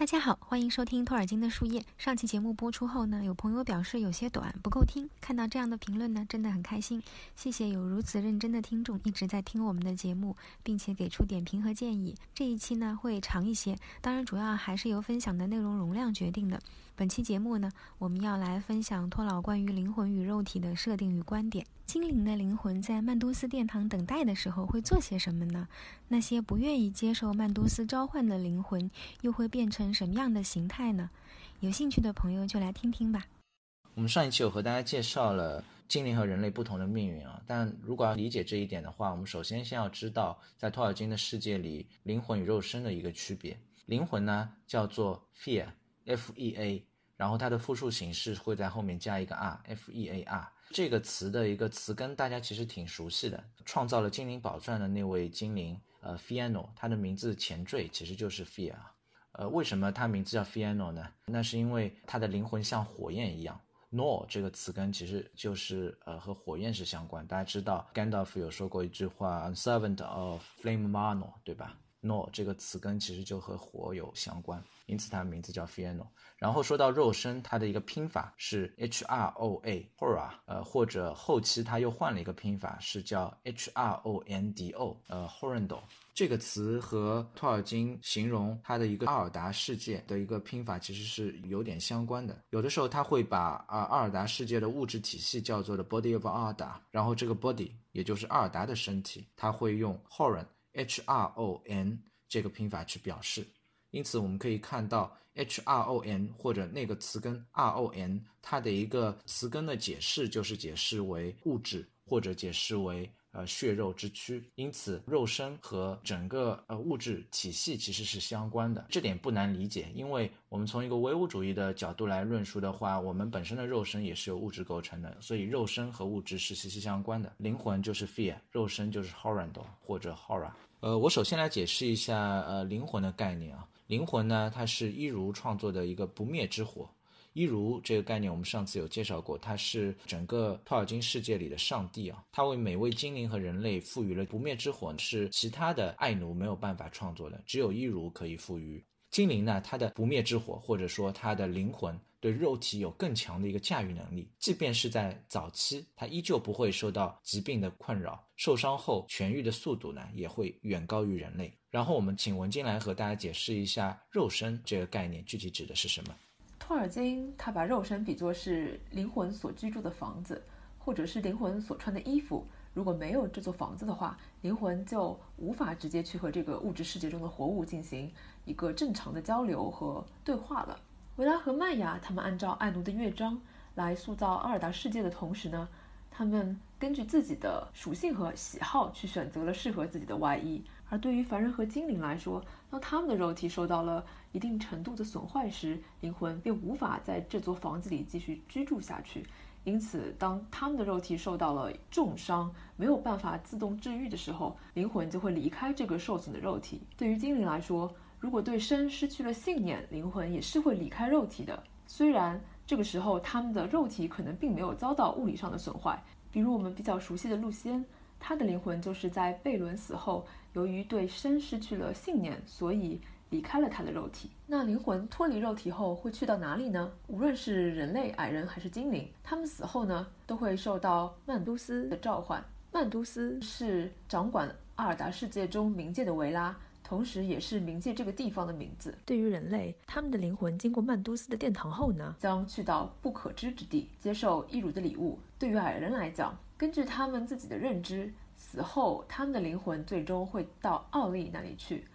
大家好，欢迎收听托尔金的树叶。上期节目播出后呢，有朋友表示有些短，不够听。看到这样的评论呢，真的很开心。谢谢有如此认真的听众一直在听我们的节目，并且给出点评和建议。这一期呢会长一些，当然主要还是由分享的内容容量决定的。本期节目呢，我们要来分享托老关于灵魂与肉体的设定与观点。精灵的灵魂在曼都斯殿堂等待的时候会做些什么呢？那些不愿意接受曼都斯召唤的灵魂又会变成什么样的形态呢？有兴趣的朋友就来听听吧。我们上一期有和大家介绍了精灵和人类不同的命运啊，但如果要理解这一点的话，我们首先先要知道，在托尔金的世界里，灵魂与肉身的一个区别。灵魂呢叫做 fear，f e a，然后它的复数形式会在后面加一个 r，f e a r。这个词的一个词根，大家其实挺熟悉的。创造了精灵宝钻的那位精灵，呃，Fiano，他的名字前缀其实就是 Fear。呃，为什么他名字叫 Fiano 呢？那是因为他的灵魂像火焰一样。Nor 这个词根其实就是呃和火焰是相关。大家知道 Gandalf 有说过一句话 servant of Flame mano，对吧 no 这个词根其实就和火有相关，因此它名字叫 Fiano。然后说到肉身，它的一个拼法是 H R O A，Hora，呃，或者后期他又换了一个拼法，是叫 H R O N D O，呃，Horrendo。这个词和托尔金形容他的一个阿尔达世界的一个拼法其实是有点相关的。有的时候他会把啊阿尔达世界的物质体系叫做的 Body of Arda，然后这个 Body 也就是阿尔达的身体，他会用 horn hron 这个拼法去表示。因此，我们可以看到 H R O N 或者那个词根 R O N，它的一个词根的解释就是解释为物质，或者解释为呃血肉之躯。因此，肉身和整个呃物质体系其实是相关的，这点不难理解。因为我们从一个唯物主义的角度来论述的话，我们本身的肉身也是由物质构成的，所以肉身和物质是息息相关的。灵魂就是 fear，肉身就是 horrendo 或者 horror。呃，我首先来解释一下呃灵魂的概念啊。灵魂呢，它是一如创作的一个不灭之火。一如这个概念，我们上次有介绍过，它是整个托尔金世界里的上帝啊。它为每位精灵和人类赋予了不灭之火，是其他的爱奴没有办法创作的，只有伊如可以赋予。精灵呢，它的不灭之火，或者说它的灵魂，对肉体有更强的一个驾驭能力。即便是在早期，它依旧不会受到疾病的困扰，受伤后痊愈的速度呢，也会远高于人类。然后我们请文金来和大家解释一下肉身这个概念具体指的是什么。托尔金他把肉身比作是灵魂所居住的房子，或者是灵魂所穿的衣服。如果没有这座房子的话，灵魂就无法直接去和这个物质世界中的活物进行一个正常的交流和对话了。维拉和麦雅他们按照爱奴的乐章来塑造阿尔达世界的同时呢，他们根据自己的属性和喜好去选择了适合自己的外衣。而对于凡人和精灵来说，当他们的肉体受到了一定程度的损坏时，灵魂便无法在这座房子里继续居住下去。因此，当他们的肉体受到了重伤，没有办法自动治愈的时候，灵魂就会离开这个受损的肉体。对于精灵来说，如果对生失去了信念，灵魂也是会离开肉体的。虽然这个时候他们的肉体可能并没有遭到物理上的损坏，比如我们比较熟悉的露西恩，他的灵魂就是在贝伦死后，由于对生失去了信念，所以。离开了他的肉体，那灵魂脱离肉体后会去到哪里呢？无论是人类、矮人还是精灵，他们死后呢，都会受到曼都斯的召唤。曼都斯是掌管阿尔达世界中冥界的维拉，同时也是冥界这个地方的名字。对于人类，他们的灵魂经过曼都斯的殿堂后呢，将去到不可知之地，接受伊鲁的礼物。对于矮人来讲，根据他们自己的认知，死后他们的灵魂最终会到奥利那里去。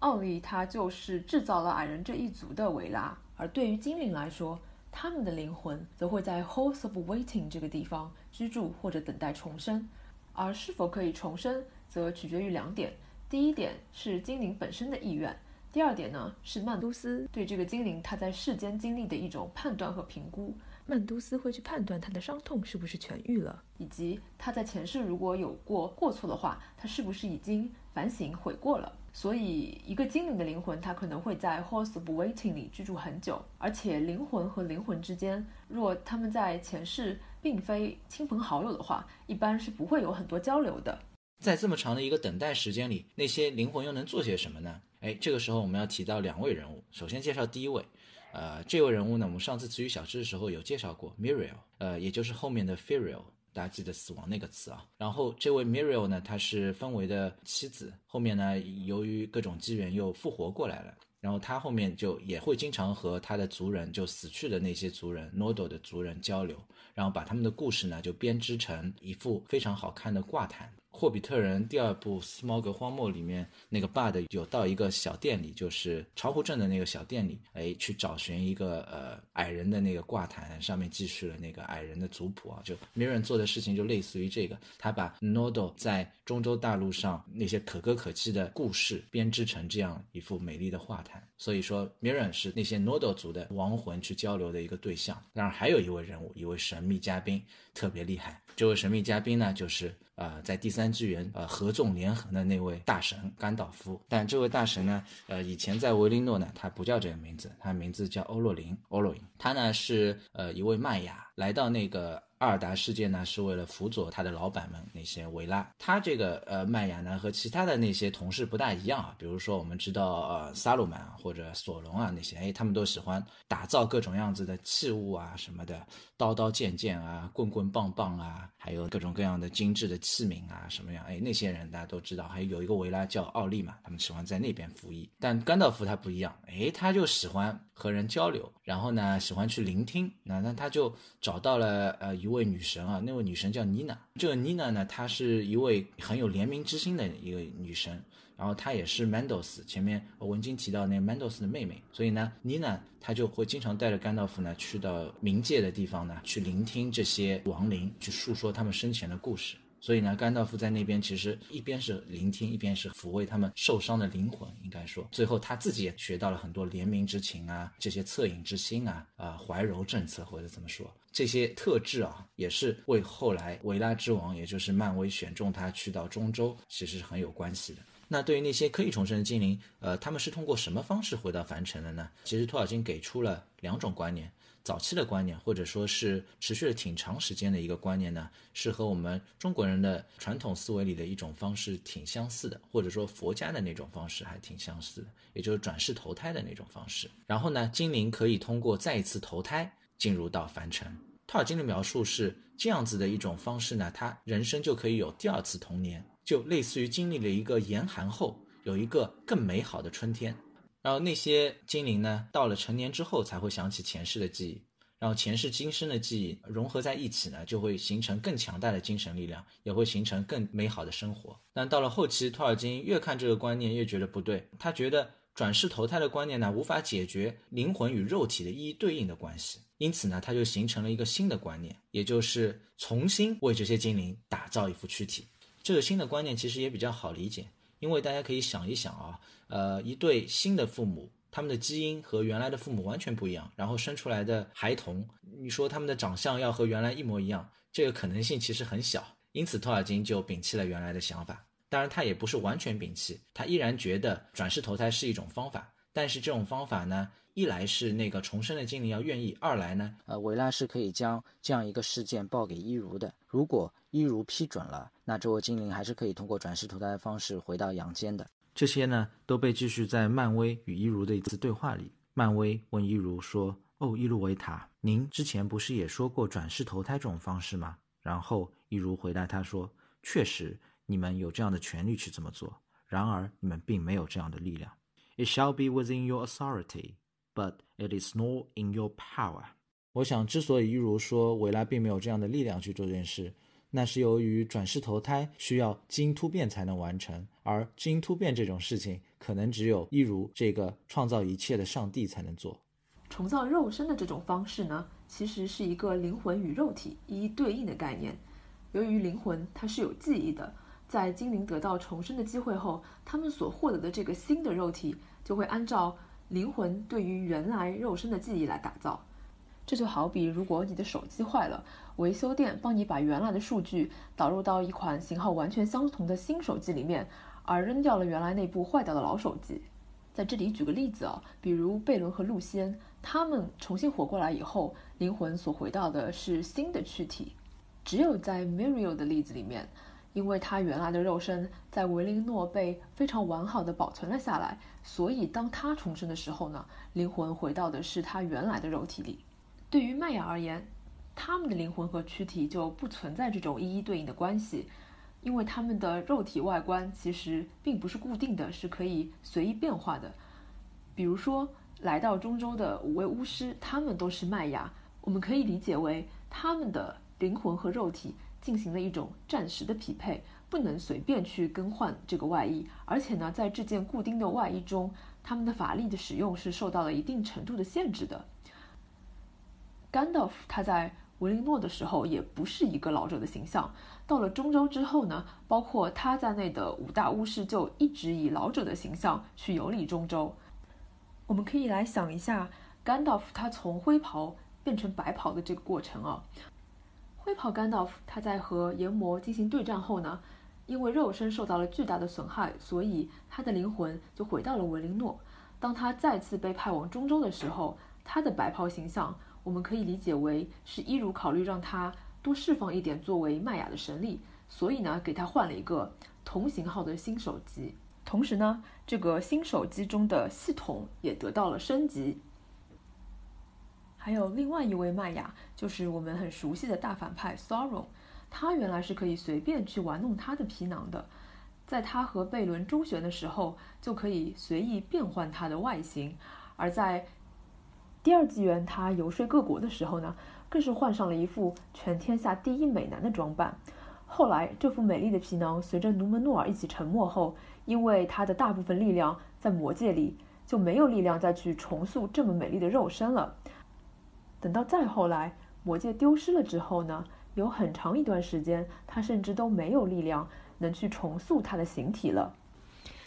奥利他就是制造了矮人这一族的维拉，而对于精灵来说，他们的灵魂则会在 Halls of Waiting 这个地方居住或者等待重生。而是否可以重生，则取决于两点：第一点是精灵本身的意愿；第二点呢是曼都斯对这个精灵他在世间经历的一种判断和评估。曼都斯会去判断他的伤痛是不是痊愈了，以及他在前世如果有过过错的话，他是不是已经反省悔过了。所以，一个精灵的灵魂，它可能会在 Halls of Waiting 里居住很久。而且，灵魂和灵魂之间，若他们在前世并非亲朋好友的话，一般是不会有很多交流的。在这么长的一个等待时间里，那些灵魂又能做些什么呢？哎，这个时候我们要提到两位人物，首先介绍第一位，呃，这位人物呢，我们上次词语小知的时候有介绍过，Muriel，呃，也就是后面的 Ferial，大家记得死亡那个词啊。然后这位 Muriel 呢，她是氛围的妻子，后面呢，由于各种机缘又复活过来了。然后他后面就也会经常和他的族人，就死去的那些族人，Nodo 的族人交流，然后把他们的故事呢，就编织成一幅非常好看的挂毯。霍比特人第二部《斯猫格荒漠》里面那个爸的有到一个小店里，就是巢湖镇的那个小店里，哎，去找寻一个呃矮人的那个挂毯，上面记叙了那个矮人的族谱啊。就 Mirren 做的事情就类似于这个，他把 Nodo 在中洲大陆上那些可歌可泣的故事编织成这样一幅美丽的画毯。所以说，Mirren 是那些 Nodo 族的亡魂去交流的一个对象。当然，还有一位人物，一位神秘嘉宾，特别厉害。这位神秘嘉宾呢，就是。呃，在第三纪元，呃，合纵连横的那位大神甘道夫，但这位大神呢，呃，以前在维林诺呢，他不叫这个名字，他名字叫欧洛林，欧洛林，他呢是呃一位麦雅，来到那个。阿尔达世界呢，是为了辅佐他的老板们那些维拉。他这个呃麦雅呢，和其他的那些同事不大一样啊。比如说，我们知道呃萨鲁曼啊，或者索隆啊那些，哎，他们都喜欢打造各种样子的器物啊什么的，刀刀剑剑啊，棍棍棒棒啊，还有各种各样的精致的器皿啊什么样。哎，那些人大家都知道。还有一个维拉叫奥利嘛，他们喜欢在那边服役。但甘道夫他不一样，哎，他就喜欢和人交流，然后呢，喜欢去聆听。那那他就找到了呃一。位女神啊，那位女神叫妮娜。这个妮娜呢，她是一位很有怜悯之心的一个女神，然后她也是 Mandos 前面文经提到那个 Mandos 的妹妹。所以呢，妮娜她就会经常带着甘道夫呢去到冥界的地方呢，去聆听这些亡灵去诉说他们生前的故事。所以呢，甘道夫在那边其实一边是聆听，一边是抚慰他们受伤的灵魂。应该说，最后他自己也学到了很多怜悯之情啊，这些恻隐之心啊，啊，怀柔政策或者怎么说，这些特质啊，也是为后来维拉之王，也就是漫威选中他去到中州，其实是很有关系的。那对于那些可以重生的精灵，呃，他们是通过什么方式回到凡尘的呢？其实托尔金给出了两种观念。早期的观念，或者说是持续了挺长时间的一个观念呢，是和我们中国人的传统思维里的一种方式挺相似的，或者说佛家的那种方式还挺相似的，也就是转世投胎的那种方式。然后呢，精灵可以通过再一次投胎进入到凡尘。托尔金的描述是这样子的一种方式呢，他人生就可以有第二次童年，就类似于经历了一个严寒后有一个更美好的春天。然后那些精灵呢，到了成年之后才会想起前世的记忆，然后前世今生的记忆融合在一起呢，就会形成更强大的精神力量，也会形成更美好的生活。但到了后期，托尔金越看这个观念越觉得不对，他觉得转世投胎的观念呢，无法解决灵魂与肉体的一一对应的关系，因此呢，他就形成了一个新的观念，也就是重新为这些精灵打造一副躯体。这个新的观念其实也比较好理解。因为大家可以想一想啊，呃，一对新的父母，他们的基因和原来的父母完全不一样，然后生出来的孩童，你说他们的长相要和原来一模一样，这个可能性其实很小。因此，托尔金就摒弃了原来的想法。当然，他也不是完全摒弃，他依然觉得转世投胎是一种方法。但是这种方法呢，一来是那个重生的精灵要愿意，二来呢，呃，维拉是可以将这样一个事件报给伊如的。如果伊如批准了，那这位精灵还是可以通过转世投胎的方式回到阳间的。这些呢，都被继续在漫威与伊如的一次对话里。漫威问伊如说：“哦，伊露维塔，您之前不是也说过转世投胎这种方式吗？”然后伊如回答他说：“确实，你们有这样的权利去这么做。然而，你们并没有这样的力量。It shall be within your authority, but it is not in your power。”我想，之所以一如说维拉并没有这样的力量去做这件事。那是由于转世投胎需要基因突变才能完成，而基因突变这种事情，可能只有一如这个创造一切的上帝才能做。重造肉身的这种方式呢，其实是一个灵魂与肉体一一对应的概念。由于灵魂它是有记忆的，在精灵得到重生的机会后，他们所获得的这个新的肉体就会按照灵魂对于原来肉身的记忆来打造。这就好比，如果你的手机坏了，维修店帮你把原来的数据导入到一款型号完全相同的新手机里面，而扔掉了原来那部坏掉的老手机。在这里举个例子啊，比如贝伦和露西恩，他们重新活过来以后，灵魂所回到的是新的躯体。只有在 Muriel 的例子里面，因为他原来的肉身在维林诺被非常完好的保存了下来，所以当他重生的时候呢，灵魂回到的是他原来的肉体里。对于麦雅而言，他们的灵魂和躯体就不存在这种一一对应的关系，因为他们的肉体外观其实并不是固定的，是可以随意变化的。比如说，来到中州的五位巫师，他们都是麦雅，我们可以理解为他们的灵魂和肉体。进行了一种暂时的匹配，不能随便去更换这个外衣，而且呢，在这件固定的外衣中，他们的法力的使用是受到了一定程度的限制的。甘道夫他在维林诺的时候也不是一个老者的形象，到了中州之后呢，包括他在内的五大巫师就一直以老者的形象去游历中州。我们可以来想一下，甘道夫他从灰袍变成白袍的这个过程啊。灰袍甘道夫，他在和炎魔进行对战后呢，因为肉身受到了巨大的损害，所以他的灵魂就回到了维林诺。当他再次被派往中州的时候，他的白袍形象，我们可以理解为是伊如考虑让他多释放一点作为麦雅的神力，所以呢，给他换了一个同型号的新手机。同时呢，这个新手机中的系统也得到了升级。还有另外一位麦雅，就是我们很熟悉的大反派 Sorrow，他原来是可以随便去玩弄他的皮囊的，在他和贝伦周旋的时候，就可以随意变换他的外形；而在第二纪元他游说各国的时候呢，更是换上了一副全天下第一美男的装扮。后来这副美丽的皮囊随着努门诺尔一起沉没后，因为他的大部分力量在魔界里，就没有力量再去重塑这么美丽的肉身了。等到再后来，魔戒丢失了之后呢，有很长一段时间，他甚至都没有力量能去重塑他的形体了。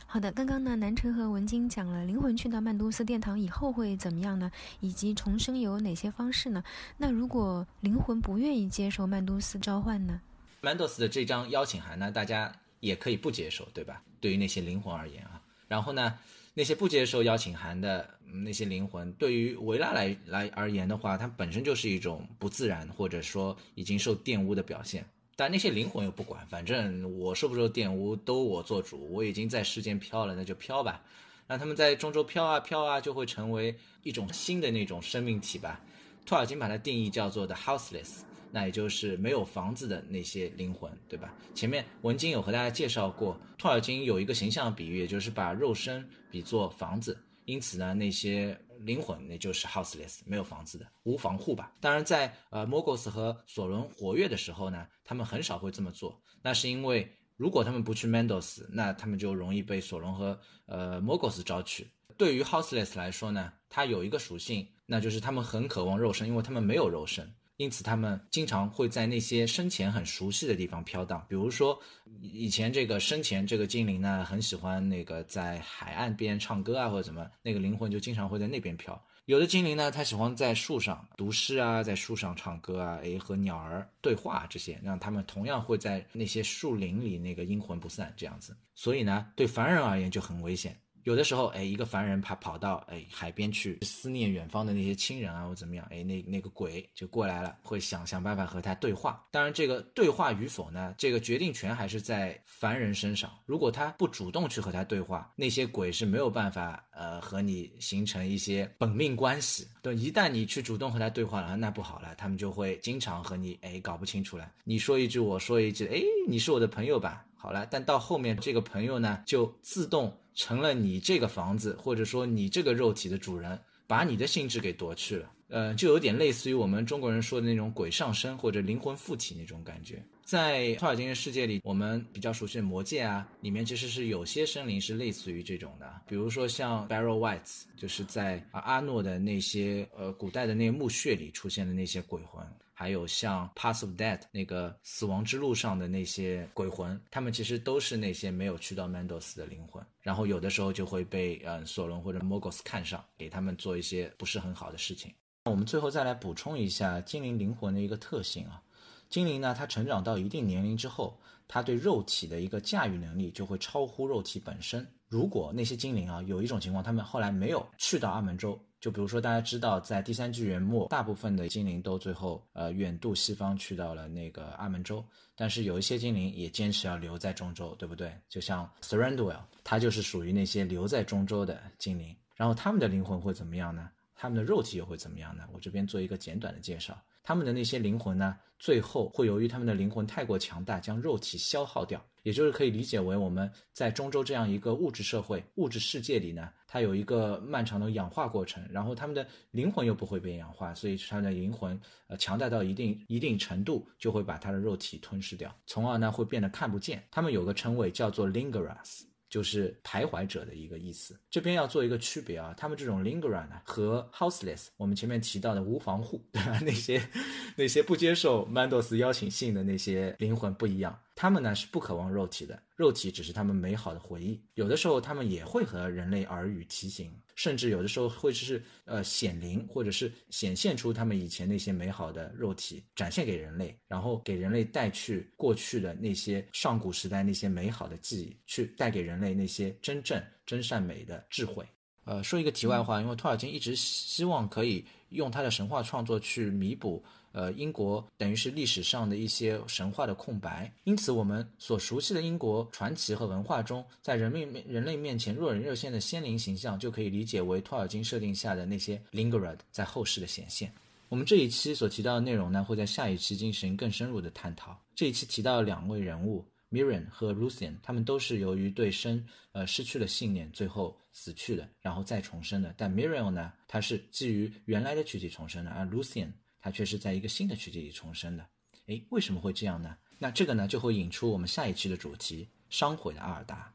好的，刚刚呢，南城和文晶讲了灵魂去到曼都斯殿堂以后会怎么样呢？以及重生有哪些方式呢？那如果灵魂不愿意接受曼都斯召唤呢？曼都斯的这张邀请函呢，大家也可以不接受，对吧？对于那些灵魂而言啊，然后呢？那些不接受邀请函的那些灵魂，对于维拉来来而言的话，它本身就是一种不自然，或者说已经受玷污的表现。但那些灵魂又不管，反正我受不受玷污都我做主，我已经在世间飘了，那就飘吧。让他们在中州飘啊飘啊，就会成为一种新的那种生命体吧。托尔金把它定义叫做 the houseless。那也就是没有房子的那些灵魂，对吧？前面文经有和大家介绍过，托尔金有一个形象比喻，也就是把肉身比作房子，因此呢，那些灵魂那就是 houseless，没有房子的，无房户吧。当然，在呃 m o g o s 和索伦活跃的时候呢，他们很少会这么做，那是因为如果他们不去 Mendos，那他们就容易被索伦和呃 m o g o s 招去。对于 houseless 来说呢，它有一个属性，那就是他们很渴望肉身，因为他们没有肉身。因此，他们经常会在那些生前很熟悉的地方飘荡。比如说，以前这个生前这个精灵呢，很喜欢那个在海岸边唱歌啊，或者怎么，那个灵魂就经常会在那边飘。有的精灵呢，他喜欢在树上读诗啊，在树上唱歌啊，诶，和鸟儿对话这些，让他们同样会在那些树林里那个阴魂不散这样子。所以呢，对凡人而言就很危险。有的时候，哎，一个凡人他跑到哎海边去思念远方的那些亲人啊，或怎么样，哎，那那个鬼就过来了，会想想办法和他对话。当然，这个对话与否呢，这个决定权还是在凡人身上。如果他不主动去和他对话，那些鬼是没有办法呃和你形成一些本命关系。对，一旦你去主动和他对话了，那不好了，他们就会经常和你哎搞不清楚了。你说一句，我说一句，哎，你是我的朋友吧？好了，但到后面这个朋友呢，就自动。成了你这个房子，或者说你这个肉体的主人，把你的性质给夺去了，呃，就有点类似于我们中国人说的那种鬼上身或者灵魂附体那种感觉。在托尔金的世界里，我们比较熟悉的魔戒啊，里面其实是有些生灵是类似于这种的，比如说像 Barrow Whites，就是在阿诺的那些呃古代的那墓穴里出现的那些鬼魂。还有像《Path of Death》那个死亡之路上的那些鬼魂，他们其实都是那些没有去到 Mendos 的灵魂，然后有的时候就会被嗯索伦或者 Mogos 看上，给他们做一些不是很好的事情。我们最后再来补充一下精灵灵魂的一个特性啊，精灵呢，它成长到一定年龄之后，它对肉体的一个驾驭能力就会超乎肉体本身。如果那些精灵啊有一种情况，他们后来没有去到阿门州。就比如说，大家知道，在第三纪元末，大部分的精灵都最后呃远渡西方去到了那个阿门州，但是有一些精灵也坚持要留在中州，对不对？就像 Thranduil，他就是属于那些留在中州的精灵。然后他们的灵魂会怎么样呢？他们的肉体又会怎么样呢？我这边做一个简短的介绍。他们的那些灵魂呢，最后会由于他们的灵魂太过强大，将肉体消耗掉。也就是可以理解为我们在中州这样一个物质社会、物质世界里呢，它有一个漫长的氧化过程，然后他们的灵魂又不会被氧化，所以他的灵魂呃强大到一定一定程度，就会把他的肉体吞噬掉，从而呢会变得看不见。他们有个称谓叫做 Lingeras。就是徘徊者的一个意思。这边要做一个区别啊，他们这种 lingering 呢和 houseless，我们前面提到的无防护，对吧？那些 那些不接受 Mandos 邀请信的那些灵魂不一样。他们呢是不渴望肉体的，肉体只是他们美好的回忆。有的时候他们也会和人类耳语提醒，甚至有的时候会是呃显灵，或者是显现出他们以前那些美好的肉体，展现给人类，然后给人类带去过去的那些上古时代那些美好的记忆，去带给人类那些真正真善美的智慧。呃，说一个题外话，因为托尔金一直希望可以用他的神话创作去弥补。呃，英国等于是历史上的一些神话的空白，因此我们所熟悉的英国传奇和文化中，在人面人类面前若隐若现的仙灵形象，就可以理解为托尔金设定下的那些 Lingerad 在后世的显现。我们这一期所提到的内容呢，会在下一期进行更深入的探讨。这一期提到两位人物 Miriam 和 Lucian，他们都是由于对生呃失去了信念，最后死去的，然后再重生的。但 Miriam 呢，他是基于原来的躯体重生的，而 Lucian。它却是在一个新的世界里重生的，诶，为什么会这样呢？那这个呢，就会引出我们下一期的主题——伤毁的阿尔达。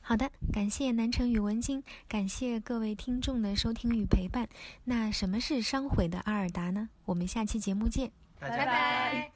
好的，感谢南城与文晶，感谢各位听众的收听与陪伴。那什么是伤毁的阿尔达呢？我们下期节目见，拜拜。